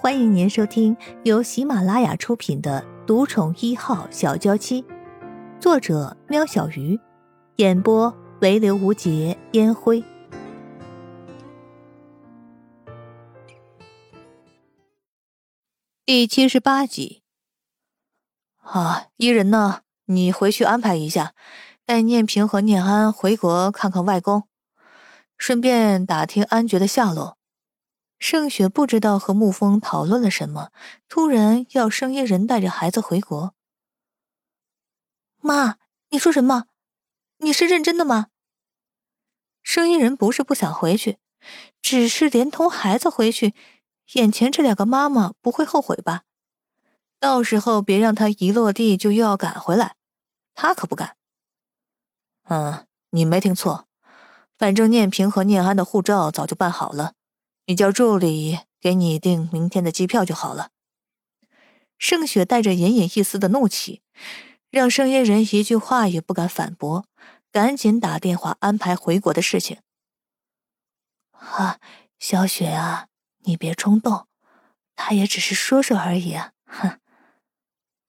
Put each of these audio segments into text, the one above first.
欢迎您收听由喜马拉雅出品的《独宠一号小娇妻》，作者：喵小鱼，演播：唯刘无节烟灰。第七十八集。啊，伊人呢？你回去安排一下，带念平和念安回国看看外公，顺便打听安觉的下落。盛雪不知道和沐风讨论了什么，突然要生意人带着孩子回国。妈，你说什么？你是认真的吗？生意人不是不想回去，只是连同孩子回去，眼前这两个妈妈不会后悔吧？到时候别让他一落地就又要赶回来，他可不敢。嗯，你没听错，反正念平和念安的护照早就办好了。你叫助理给你订明天的机票就好了。盛雪带着隐隐一丝的怒气，让声音人一句话也不敢反驳，赶紧打电话安排回国的事情。啊，小雪啊，你别冲动，他也只是说说而已啊。哼，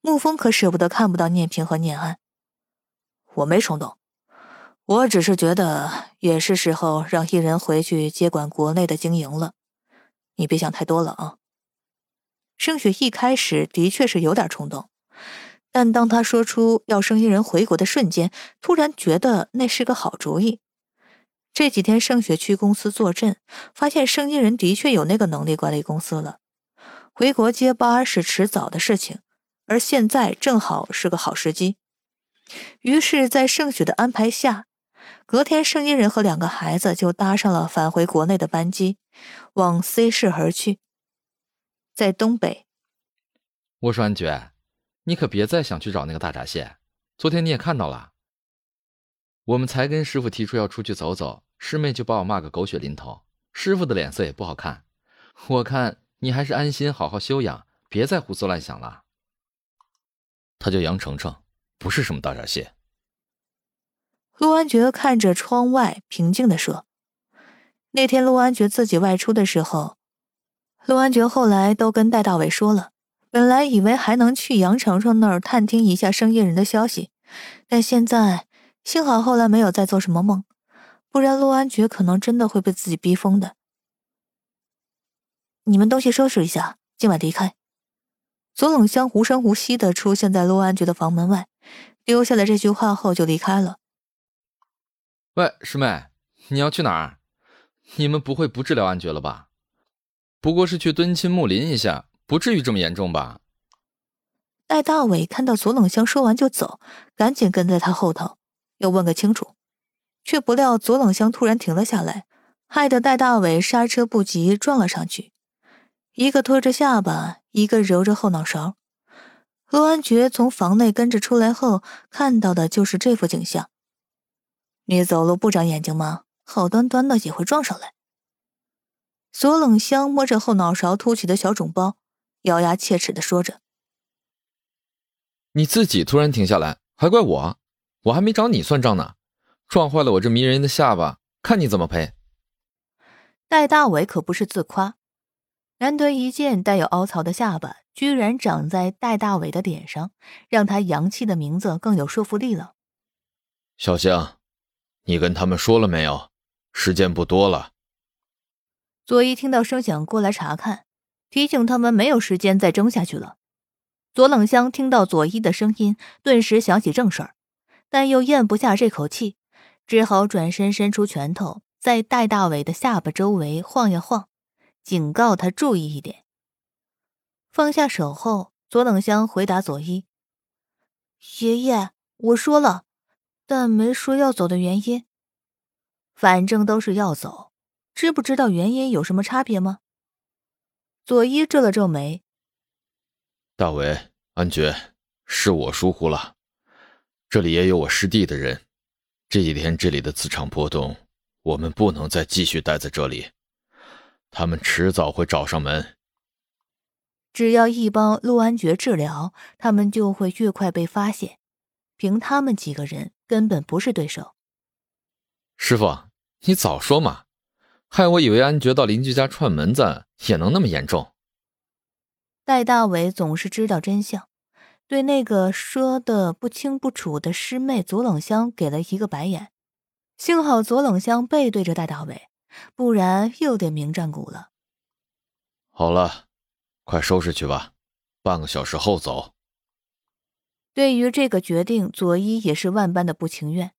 沐风可舍不得看不到念平和念安。我没冲动。我只是觉得也是时候让艺人回去接管国内的经营了，你别想太多了啊。盛雪一开始的确是有点冲动，但当他说出要生一人回国的瞬间，突然觉得那是个好主意。这几天盛雪去公司坐镇，发现生意人的确有那个能力管理公司了。回国接班是迟早的事情，而现在正好是个好时机。于是，在盛雪的安排下。隔天，盛一人和两个孩子就搭上了返回国内的班机，往 C 市而去。在东北，我说安觉，你可别再想去找那个大闸蟹。昨天你也看到了，我们才跟师傅提出要出去走走，师妹就把我骂个狗血淋头，师傅的脸色也不好看。我看你还是安心好好休养，别再胡思乱想了。他叫杨程程，不是什么大闸蟹。陆安觉看着窗外，平静的说：“那天陆安觉自己外出的时候，陆安觉后来都跟戴大伟说了。本来以为还能去杨程程那儿探听一下生意人的消息，但现在幸好后来没有再做什么梦，不然陆安觉可能真的会被自己逼疯的。你们东西收拾一下，今晚离开。”左冷香无声无息的出现在陆安觉的房门外，丢下了这句话后就离开了。喂，师妹，你要去哪儿？你们不会不治疗安觉了吧？不过是去敦亲睦邻一下，不至于这么严重吧？戴大伟看到左冷香说完就走，赶紧跟在他后头，要问个清楚，却不料左冷香突然停了下来，害得戴大伟刹车不及撞了上去，一个拖着下巴，一个揉着后脑勺。罗安觉从房内跟着出来后，看到的就是这幅景象。你走路不长眼睛吗？好端端的也会撞上来。左冷香摸着后脑勺凸起的小肿包，咬牙切齿的说着：“你自己突然停下来，还怪我？我还没找你算账呢！撞坏了我这迷人的下巴，看你怎么赔！”戴大伟可不是自夸，难得一见带有凹槽的下巴居然长在戴大伟的脸上，让他洋气的名字更有说服力了。小香。你跟他们说了没有？时间不多了。左一听到声响过来查看，提醒他们没有时间再争下去了。左冷香听到左一的声音，顿时想起正事儿，但又咽不下这口气，只好转身伸出拳头，在戴大伟的下巴周围晃呀晃，警告他注意一点。放下手后，左冷香回答左一：“爷爷，我说了。”但没说要走的原因。反正都是要走，知不知道原因有什么差别吗？佐伊皱了皱眉。大伟，安觉，是我疏忽了。这里也有我师弟的人，这几天这里的磁场波动，我们不能再继续待在这里。他们迟早会找上门。只要一帮陆安觉治疗，他们就会越快被发现。凭他们几个人。根本不是对手。师傅，你早说嘛！害我以为安觉到邻居家串门子也能那么严重。戴大伟总是知道真相，对那个说的不清不楚的师妹左冷香给了一个白眼。幸好左冷香背对着戴大伟，不然又得明战鼓了。好了，快收拾去吧，半个小时后走。对于这个决定，左一也是万般的不情愿。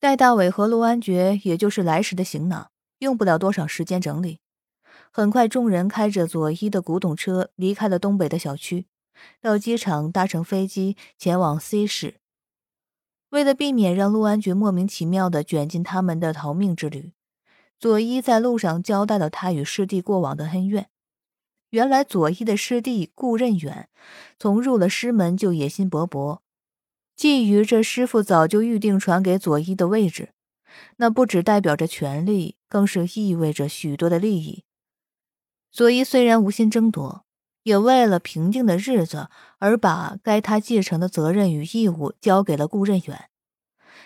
戴大伟和陆安觉也就是来时的行囊，用不了多少时间整理。很快，众人开着左一的古董车离开了东北的小区，到机场搭乘飞机前往 C 市。为了避免让陆安觉莫名其妙的卷进他们的逃命之旅，左一在路上交代了他与师弟过往的恩怨。原来，左一的师弟顾任远从入了师门就野心勃勃。觊觎这师傅早就预定传给左一的位置，那不只代表着权力，更是意味着许多的利益。左一虽然无心争夺，也为了平静的日子而把该他继承的责任与义务交给了顾任远，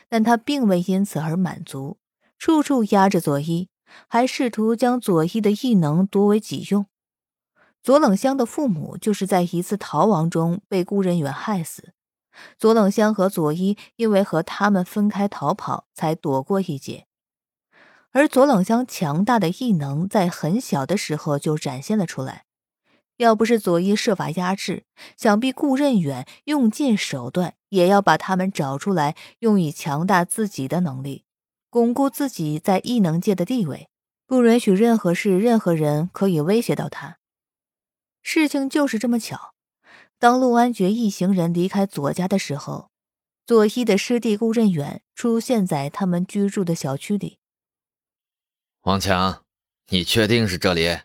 但他并未因此而满足，处处压着左一，还试图将左一的异能夺为己用。左冷香的父母就是在一次逃亡中被顾任远害死。左冷香和左一因为和他们分开逃跑，才躲过一劫。而左冷香强大的异能在很小的时候就展现了出来，要不是左一设法压制，想必顾任远用尽手段也要把他们找出来，用以强大自己的能力，巩固自己在异能界的地位，不允许任何事、任何人可以威胁到他。事情就是这么巧。当陆安觉一行人离开左家的时候，左一的师弟顾任远出现在他们居住的小区里。王强，你确定是这里？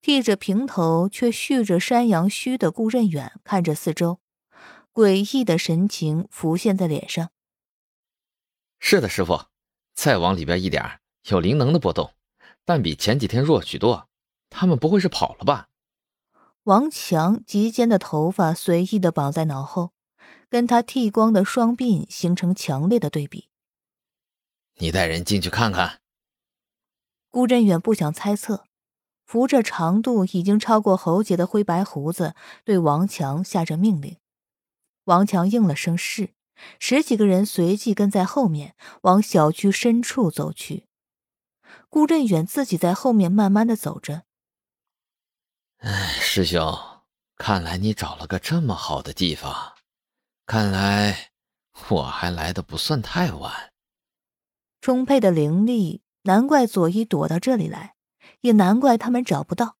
剃着平头却蓄着山羊须的顾任远看着四周，诡异的神情浮现在脸上。是的，师傅，再往里边一点，有灵能的波动，但比前几天弱许多。他们不会是跑了吧？王强及肩的头发随意的绑在脑后，跟他剃光的双鬓形成强烈的对比。你带人进去看看。顾振远不想猜测，扶着长度已经超过喉结的灰白胡子，对王强下着命令。王强应了声是，十几个人随即跟在后面往小区深处走去。顾振远自己在后面慢慢的走着。哎，师兄，看来你找了个这么好的地方，看来我还来的不算太晚。充沛的灵力，难怪佐伊躲到这里来，也难怪他们找不到。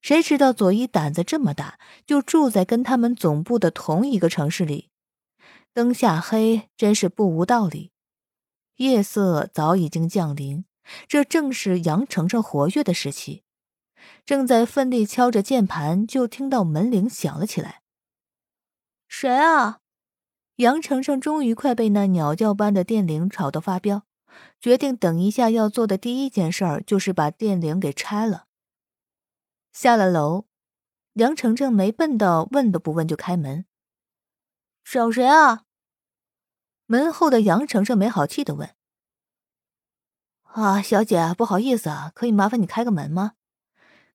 谁知道佐伊胆子这么大，就住在跟他们总部的同一个城市里。灯下黑，真是不无道理。夜色早已经降临，这正是杨程程活跃的时期。正在奋力敲着键盘，就听到门铃响了起来。谁啊？杨程程终于快被那鸟叫般的电铃吵得发飙，决定等一下要做的第一件事儿就是把电铃给拆了。下了楼，杨程程没笨到问都不问就开门。找谁啊？门后的杨程程没好气的问。啊，小姐，不好意思啊，可以麻烦你开个门吗？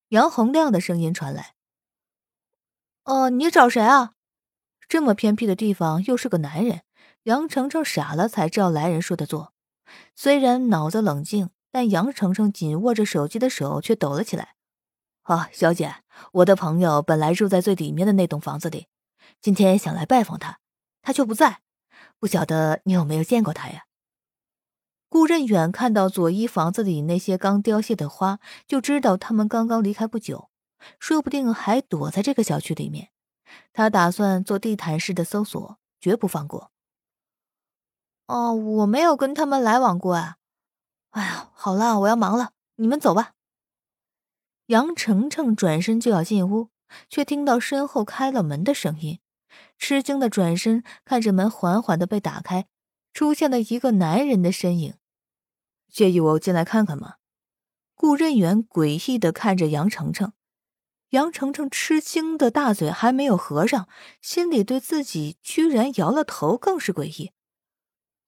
杨洪亮的声音传来：“哦，你找谁啊？这么偏僻的地方，又是个男人。”杨程程傻了，才照来人说的做。虽然脑子冷静，但杨程程紧握着手机的手却抖了起来。“啊，小姐，我的朋友本来住在最里面的那栋房子里，今天想来拜访他，他却不在。不晓得你有没有见过他呀？”顾任远看到左一房子里那些刚凋谢的花，就知道他们刚刚离开不久，说不定还躲在这个小区里面。他打算做地毯式的搜索，绝不放过。哦，我没有跟他们来往过啊。哎呀，好了，我要忙了，你们走吧。杨程程转身就要进屋，却听到身后开了门的声音，吃惊的转身看着门缓缓的被打开。出现了一个男人的身影，介意我进来看看吗？顾任远诡异的看着杨程程，杨程程吃惊的大嘴还没有合上，心里对自己居然摇了头更是诡异。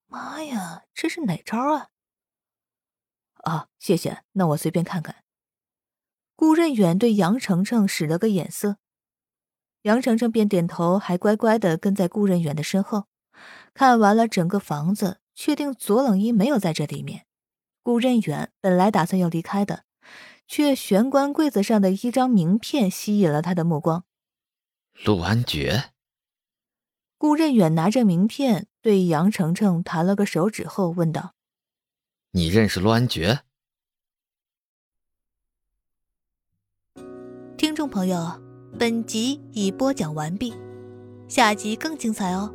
妈呀，这是哪招啊？啊，谢谢，那我随便看看。顾任远对杨程程使了个眼色，杨程程便点头，还乖乖的跟在顾任远的身后。看完了整个房子，确定左冷一没有在这里面。顾任远本来打算要离开的，却玄关柜子上的一张名片吸引了他的目光。陆安觉。顾任远拿着名片对杨程程弹了个手指后问道：“你认识陆安觉？”听众朋友，本集已播讲完毕，下集更精彩哦。